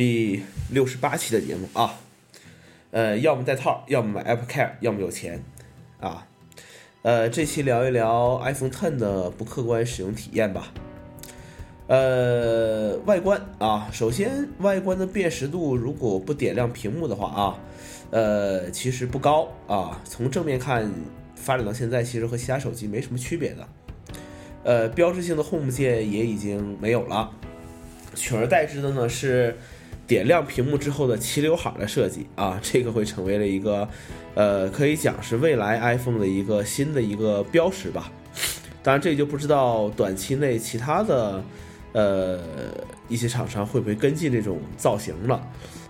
第六十八期的节目啊，呃，要么带套，要么买 Apple Care，要么有钱啊。呃，这期聊一聊 iPhone Ten 的不客观使用体验吧。呃，外观啊，首先外观的辨识度，如果不点亮屏幕的话啊，呃，其实不高啊。从正面看，发展到现在，其实和其他手机没什么区别的。呃，标志性的 Home 键也已经没有了，取而代之的呢是点亮屏幕之后的齐刘海的设计啊，这个会成为了一个，呃，可以讲是未来 iPhone 的一个新的一个标识吧。当然，这就不知道短期内其他的，呃，一些厂商会不会跟进这种造型了。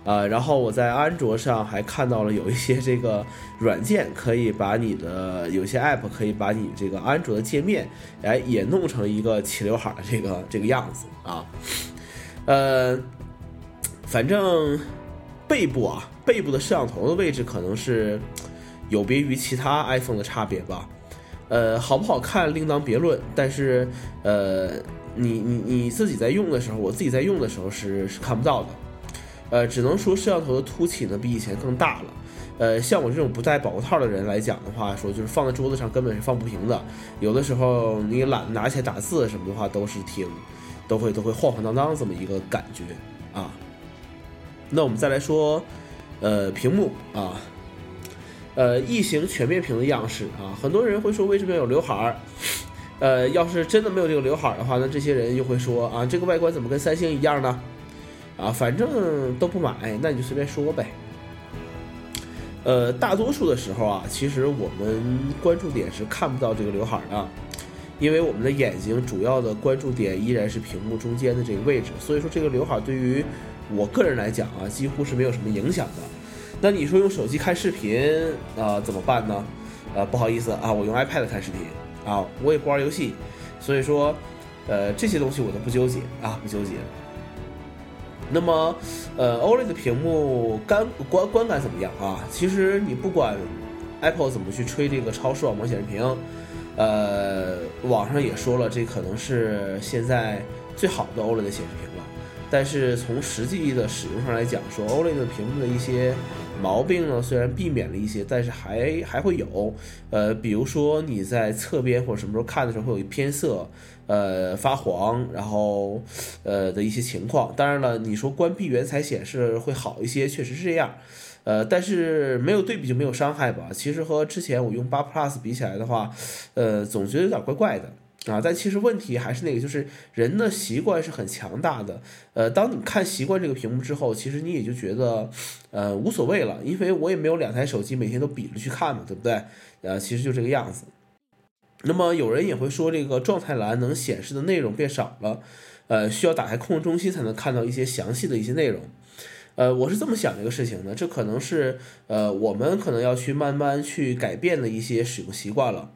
呃，然后我在安卓上还看到了有一些这个软件可以把你的有些 App 可以把你这个安卓的界面，哎，也弄成一个齐刘海的这个这个样子啊。呃，反正背部啊，背部的摄像头的位置可能是有别于其他 iPhone 的差别吧。呃，好不好看另当别论，但是呃，你你你自己在用的时候，我自己在用的时候是是看不到的。呃，只能说摄像头的凸起呢比以前更大了。呃，像我这种不戴保护套的人来讲的话，说就是放在桌子上根本是放不平的。有的时候你懒拿起来打字什么的话，都是挺，都会都会晃晃荡荡这么一个感觉啊。那我们再来说，呃，屏幕啊，呃，异形全面屏的样式啊，很多人会说为什么要有刘海儿？呃，要是真的没有这个刘海儿的话，那这些人又会说啊，这个外观怎么跟三星一样呢？啊，反正都不买，那你就随便说呗。呃，大多数的时候啊，其实我们关注点是看不到这个刘海的，因为我们的眼睛主要的关注点依然是屏幕中间的这个位置，所以说这个刘海对于我个人来讲啊，几乎是没有什么影响的。那你说用手机看视频啊怎么办呢？呃，不好意思啊，我用 iPad 看视频啊，我也不玩游戏，所以说，呃，这些东西我都不纠结啊，不纠结。那么，呃，OLED 的屏幕感观观感怎么样啊？其实你不管 Apple 怎么去吹这个超视网膜显示屏，呃，网上也说了，这可能是现在最好的 OLED 的显示屏。但是从实际的使用上来讲，说 OLED 屏幕的一些毛病呢，虽然避免了一些，但是还还会有。呃，比如说你在侧边或者什么时候看的时候会有一偏色。呃，发黄，然后，呃的一些情况。当然了，你说关闭原彩显示会好一些，确实是这样。呃，但是没有对比就没有伤害吧？其实和之前我用八 Plus 比起来的话，呃，总觉得有点怪怪的啊。但其实问题还是那个，就是人的习惯是很强大的。呃，当你看习惯这个屏幕之后，其实你也就觉得，呃，无所谓了，因为我也没有两台手机每天都比着去看嘛，对不对？呃，其实就这个样子。那么有人也会说，这个状态栏能显示的内容变少了，呃，需要打开控制中心才能看到一些详细的一些内容。呃，我是这么想这个事情的，这可能是呃我们可能要去慢慢去改变的一些使用习惯了。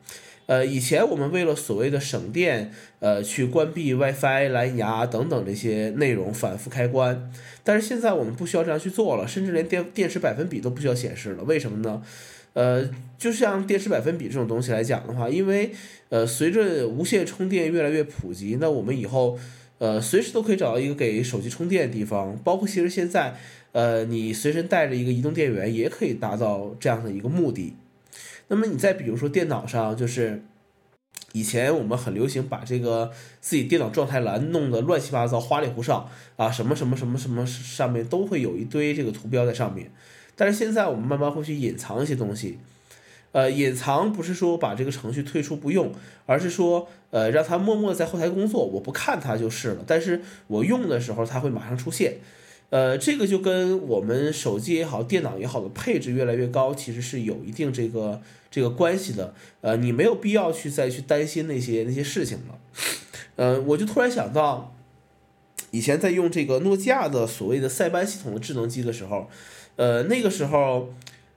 呃，以前我们为了所谓的省电，呃，去关闭 WiFi、蓝牙等等这些内容反复开关，但是现在我们不需要这样去做了，甚至连电电池百分比都不需要显示了。为什么呢？呃，就像电池百分比这种东西来讲的话，因为呃，随着无线充电越来越普及，那我们以后呃，随时都可以找到一个给手机充电的地方。包括其实现在，呃，你随身带着一个移动电源也可以达到这样的一个目的。那么你再比如说电脑上，就是以前我们很流行把这个自己电脑状态栏弄得乱七八糟、花里胡哨啊，什么什么什么什么上面都会有一堆这个图标在上面。但是现在我们慢慢会去隐藏一些东西，呃，隐藏不是说把这个程序退出不用，而是说，呃，让它默默在后台工作，我不看它就是了。但是我用的时候，它会马上出现，呃，这个就跟我们手机也好，电脑也好的配置越来越高，其实是有一定这个这个关系的。呃，你没有必要去再去担心那些那些事情了。呃，我就突然想到，以前在用这个诺基亚的所谓的塞班系统的智能机的时候。呃，那个时候，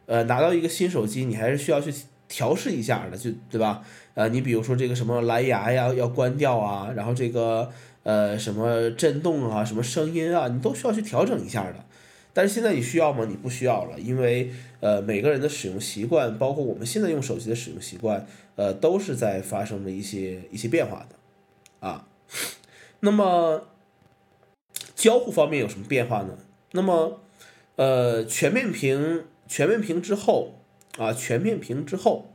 呃，拿到一个新手机，你还是需要去调试一下的，就对吧？呃，你比如说这个什么蓝牙呀，要关掉啊，然后这个呃什么震动啊，什么声音啊，你都需要去调整一下的。但是现在你需要吗？你不需要了，因为呃每个人的使用习惯，包括我们现在用手机的使用习惯，呃，都是在发生着一些一些变化的啊。那么交互方面有什么变化呢？那么，呃，全面屏全面屏之后啊，全面屏之后，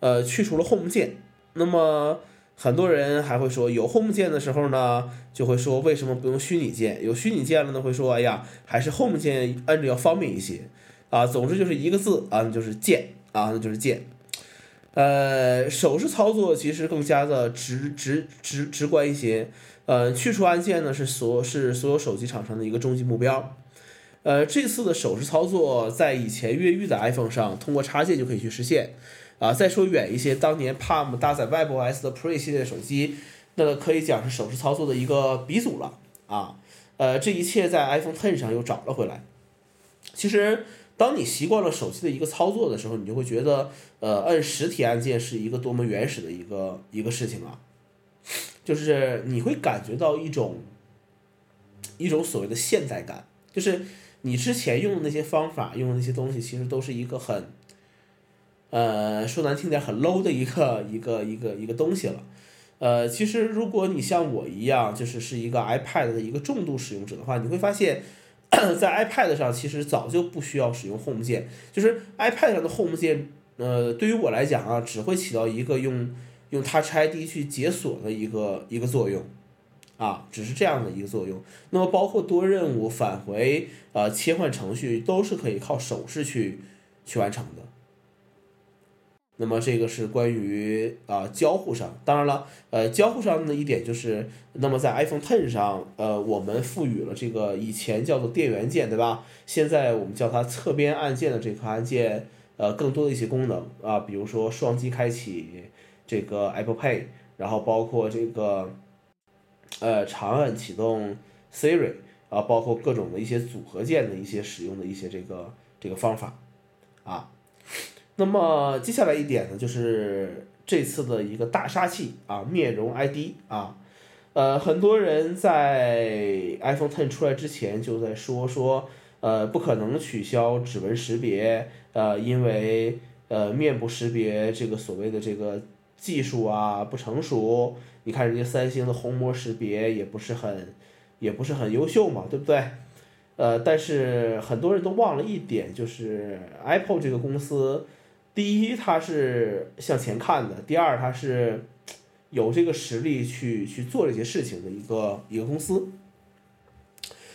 呃，去除了 Home 键。那么很多人还会说，有 Home 键的时候呢，就会说为什么不用虚拟键？有虚拟键了呢，会说，哎呀，还是 Home 键摁着要方便一些啊。总之就是一个字啊，那就是键啊，那就是键。呃，手势操作其实更加的直直直直观一些。呃，去除按键呢是所是所有手机厂商的一个终极目标。呃，这次的手势操作在以前越狱的 iPhone 上通过插件就可以去实现。啊，再说远一些，当年 Palm 搭载 WebOS 的 Pre 系列手机，那可以讲是手势操作的一个鼻祖了啊。呃，这一切在 iPhone Ten 上又找了回来。其实。当你习惯了手机的一个操作的时候，你就会觉得，呃，按实体按键是一个多么原始的一个一个事情啊，就是你会感觉到一种一种所谓的现代感，就是你之前用的那些方法，用的那些东西，其实都是一个很，呃，说难听点，很 low 的一个一个一个一个东西了。呃，其实如果你像我一样，就是是一个 iPad 的一个重度使用者的话，你会发现。在 iPad 上，其实早就不需要使用 Home 键，就是 iPad 上的 Home 键，呃，对于我来讲啊，只会起到一个用用 Touch ID 去解锁的一个一个作用，啊，只是这样的一个作用。那么包括多任务返回，呃，切换程序都是可以靠手势去去完成的。那么这个是关于啊交互上，当然了，呃交互上的一点就是，那么在 iPhone Ten 上，呃我们赋予了这个以前叫做电源键，对吧？现在我们叫它侧边按键的这颗按键，呃更多的一些功能啊，比如说双击开启这个 Apple Pay，然后包括这个呃长按启动 Siri 啊，包括各种的一些组合键的一些使用的一些这个这个方法啊。那么接下来一点呢，就是这次的一个大杀器啊，面容 ID 啊，呃，很多人在 iPhone Ten 出来之前就在说说，呃，不可能取消指纹识别，呃，因为呃面部识别这个所谓的这个技术啊不成熟，你看人家三星的虹膜识别也不是很，也不是很优秀嘛，对不对？呃，但是很多人都忘了一点，就是 Apple 这个公司。第一，它是向前看的；第二，它是有这个实力去去做这些事情的一个一个公司。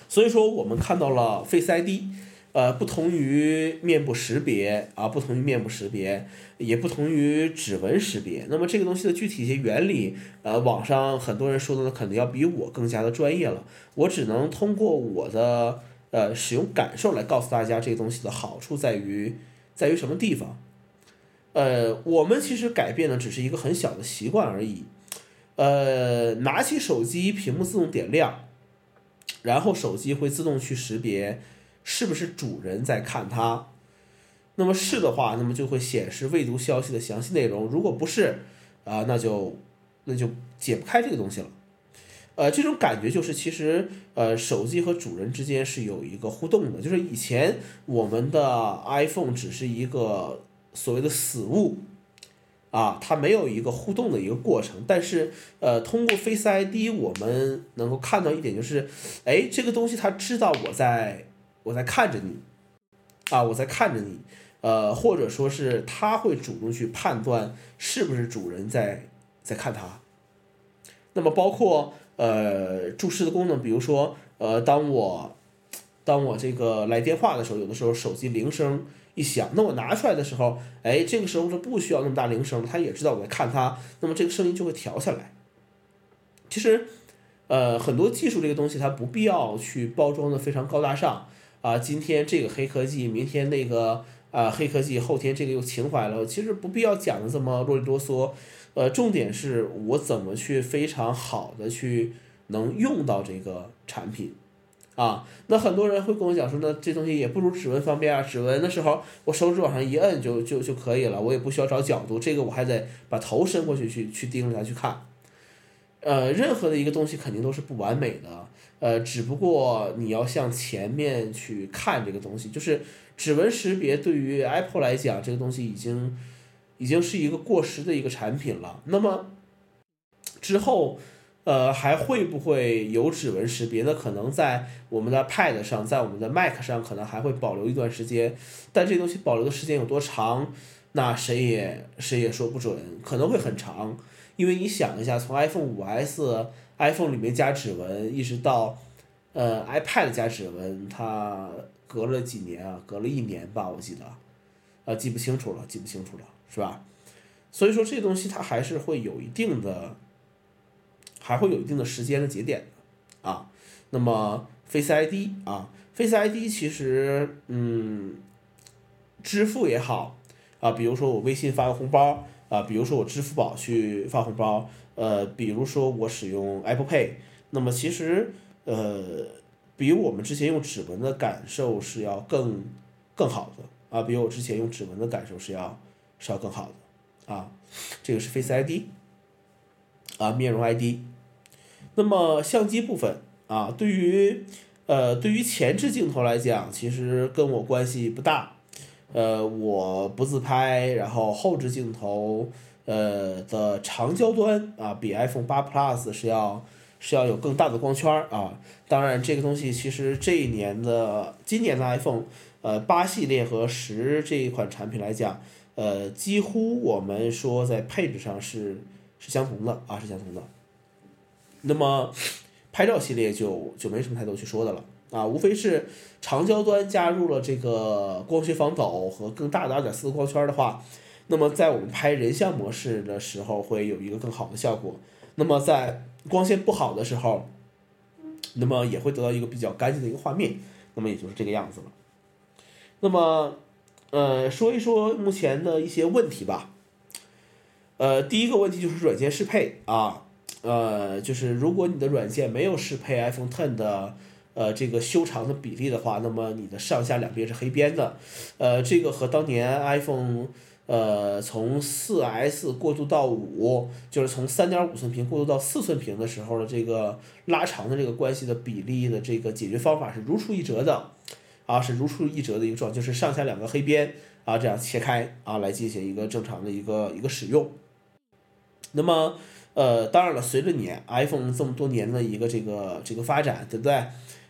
所以说，我们看到了 Face ID，呃，不同于面部识别啊，不同于面部识别，也不同于指纹识别。那么这个东西的具体一些原理，呃，网上很多人说的呢，肯定要比我更加的专业了。我只能通过我的呃使用感受来告诉大家，这个东西的好处在于在于什么地方。呃，我们其实改变的只是一个很小的习惯而已。呃，拿起手机，屏幕自动点亮，然后手机会自动去识别是不是主人在看它。那么是的话，那么就会显示未读消息的详细内容。如果不是，啊，那就那就解不开这个东西了。呃，这种感觉就是其实呃，手机和主人之间是有一个互动的。就是以前我们的 iPhone 只是一个。所谓的死物，啊，它没有一个互动的一个过程，但是，呃，通过 Face ID，我们能够看到一点就是，哎，这个东西它知道我在，我在看着你，啊，我在看着你，呃，或者说是它会主动去判断是不是主人在在看它。那么包括呃注视的功能，比如说，呃，当我当我这个来电话的时候，有的时候手机铃声。一响，那我拿出来的时候，哎，这个时候是不需要那么大铃声，他也知道我在看他，那么这个声音就会调下来。其实，呃，很多技术这个东西它不必要去包装的非常高大上啊。今天这个黑科技，明天那个啊黑科技，后天这个又情怀了，其实不必要讲的这么啰里啰嗦。呃，重点是我怎么去非常好的去能用到这个产品。啊，那很多人会跟我讲说，那这东西也不如指纹方便啊。指纹的时候，我手指往上一摁就就就可以了，我也不需要找角度，这个我还得把头伸过去去去盯着它去看。呃，任何的一个东西肯定都是不完美的，呃，只不过你要向前面去看这个东西，就是指纹识别对于 Apple 来讲，这个东西已经已经是一个过时的一个产品了。那么之后。呃，还会不会有指纹识别？那可能在我们的 Pad 上，在我们的 Mac 上，可能还会保留一段时间。但这东西保留的时间有多长，那谁也谁也说不准，可能会很长。因为你想一下，从 iPhone 5S、iPhone 里面加指纹，一直到呃 iPad 加指纹，它隔了几年啊？隔了一年吧，我记得，啊，记不清楚了，记不清楚了，是吧？所以说这东西它还是会有一定的。还会有一定的时间的节点的啊，那么 Face ID 啊，Face ID 其实嗯，支付也好啊，比如说我微信发个红包啊，比如说我支付宝去发红包，呃，比如说我使用 Apple Pay，那么其实呃，比我们之前用指纹的感受是要更更好的啊，比我之前用指纹的感受是要是要更好的啊，这个是 Face ID 啊，面容 ID。那么相机部分啊，对于呃对于前置镜头来讲，其实跟我关系不大，呃我不自拍，然后后置镜头呃的长焦端啊，比 iPhone 八 Plus 是要是要有更大的光圈啊。当然这个东西其实这一年的今年的 iPhone 呃八系列和十这一款产品来讲，呃几乎我们说在配置上是是相同的啊，是相同的。那么，拍照系列就就没什么太多去说的了啊，无非是长焦端加入了这个光学防抖和更大的二点四光圈的话，那么在我们拍人像模式的时候会有一个更好的效果。那么在光线不好的时候，那么也会得到一个比较干净的一个画面。那么也就是这个样子了。那么，呃，说一说目前的一些问题吧。呃，第一个问题就是软件适配啊。呃，就是如果你的软件没有适配 iPhone Ten 的呃这个修长的比例的话，那么你的上下两边是黑边的，呃，这个和当年 iPhone 呃从四 S 过渡到五，就是从三点五寸屏过渡到四寸屏的时候的这个拉长的这个关系的比例的这个解决方法是如出一辙的，啊，是如出一辙的一个状，就是上下两个黑边啊这样切开啊来进行一个正常的一个一个使用，那么。呃，当然了，随着你 iPhone 这么多年的一个这个这个发展，对不对？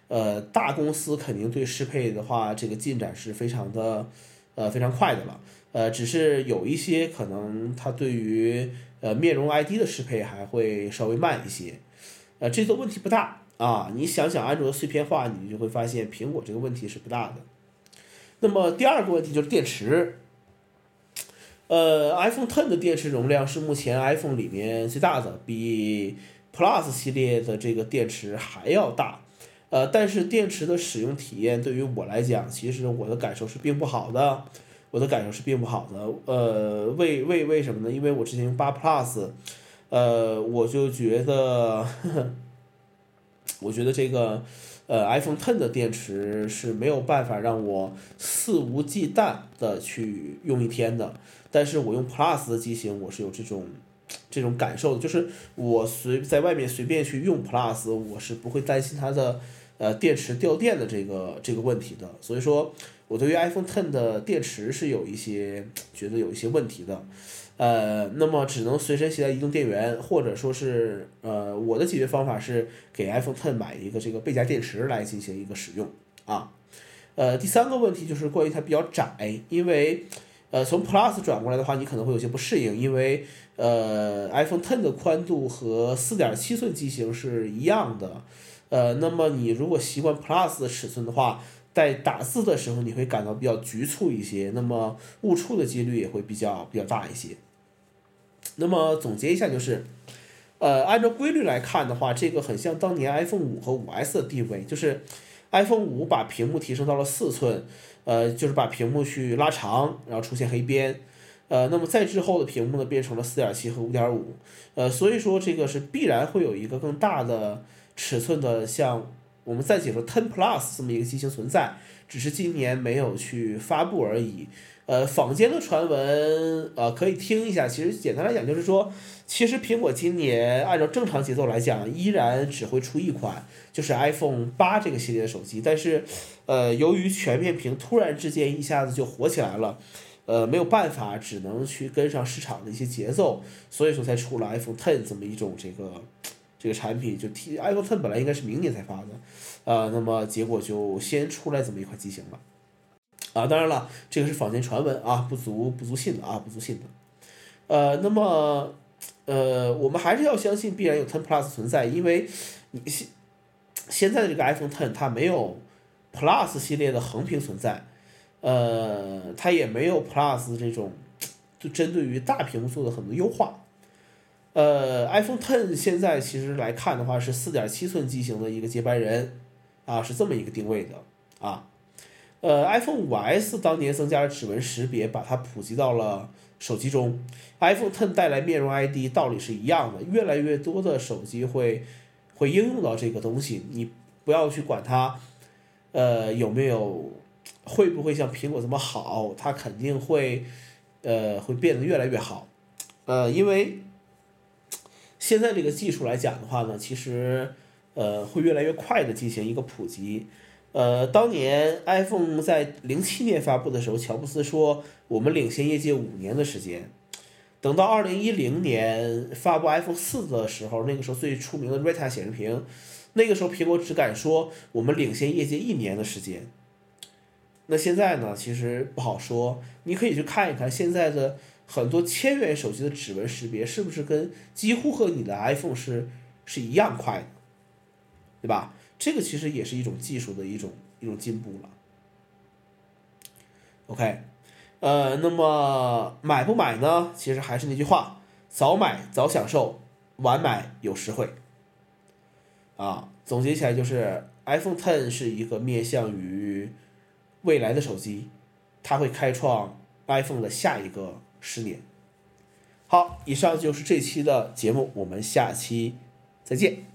呃，大公司肯定对适配的话，这个进展是非常的，呃，非常快的了。呃，只是有一些可能它对于呃面容 ID 的适配还会稍微慢一些。呃，这个问题不大啊。你想想安卓的碎片化，你就会发现苹果这个问题是不大的。那么第二个问题就是电池。呃，iPhone Ten 的电池容量是目前 iPhone 里面最大的，比 Plus 系列的这个电池还要大。呃，但是电池的使用体验对于我来讲，其实我的感受是并不好的。我的感受是并不好的。呃，为为为什么呢？因为我之前用八 Plus，呃，我就觉得，呵 呵我觉得这个。呃，iPhone Ten 的电池是没有办法让我肆无忌惮的去用一天的，但是我用 Plus 的机型，我是有这种这种感受的，就是我随在外面随便去用 Plus，我是不会担心它的呃电池掉电的这个这个问题的，所以说我对于 iPhone Ten 的电池是有一些觉得有一些问题的。呃，那么只能随身携带移动电源，或者说是呃，我的解决方法是给 iPhone Ten 买一个这个背夹电池来进行一个使用啊。呃，第三个问题就是关于它比较窄，因为呃从 Plus 转过来的话，你可能会有些不适应，因为呃 iPhone Ten 的宽度和四点七寸机型是一样的，呃，那么你如果习惯 Plus 的尺寸的话。在打字的时候，你会感到比较局促一些，那么误触的几率也会比较比较大一些。那么总结一下就是，呃，按照规律来看的话，这个很像当年 iPhone 五和五 S 的地位，就是 iPhone 五把屏幕提升到了四寸，呃，就是把屏幕去拉长，然后出现黑边，呃，那么再之后的屏幕呢变成了四点七和五点五，呃，所以说这个是必然会有一个更大的尺寸的像。我们再解说 Ten Plus 这么一个机型存在，只是今年没有去发布而已。呃，坊间的传闻，呃，可以听一下。其实简单来讲，就是说，其实苹果今年按照正常节奏来讲，依然只会出一款，就是 iPhone 八这个系列的手机。但是，呃，由于全面屏突然之间一下子就火起来了，呃，没有办法，只能去跟上市场的一些节奏，所以说才出了 iPhone Ten 这么一种这个。这个产品，就 T iPhone Ten 本来应该是明年才发的，呃，那么结果就先出来这么一款机型了，啊，当然了，这个是坊间传闻啊，不足不足信的啊，不足信的，呃，那么呃，我们还是要相信必然有 Ten Plus 存在，因为你现现在的这个 iPhone Ten 它没有 Plus 系列的横屏存在，呃，它也没有 Plus 这种就针对于大屏幕做的很多优化。呃，iPhone Ten 现在其实来看的话是四点七寸机型的一个接班人，啊，是这么一个定位的啊。呃，iPhone 五 S 当年增加了指纹识别，把它普及到了手机中。iPhone Ten 带来面容 ID，道理是一样的。越来越多的手机会会应用到这个东西，你不要去管它，呃，有没有会不会像苹果这么好，它肯定会呃会变得越来越好，呃，因为。现在这个技术来讲的话呢，其实，呃，会越来越快的进行一个普及。呃，当年 iPhone 在零七年发布的时候，乔布斯说我们领先业界五年的时间。等到二零一零年发布 iPhone 四的时候，那个时候最出名的 Retina 显示屏，那个时候苹果只敢说我们领先业界一年的时间。那现在呢，其实不好说，你可以去看一看现在的。很多千元手机的指纹识别是不是跟几乎和你的 iPhone 是是一样快的，对吧？这个其实也是一种技术的一种一种进步了。OK，呃，那么买不买呢？其实还是那句话，早买早享受，晚买有实惠。啊，总结起来就是 iPhone Ten 是一个面向于未来的手机，它会开创 iPhone 的下一个。十年，好，以上就是这期的节目，我们下期再见。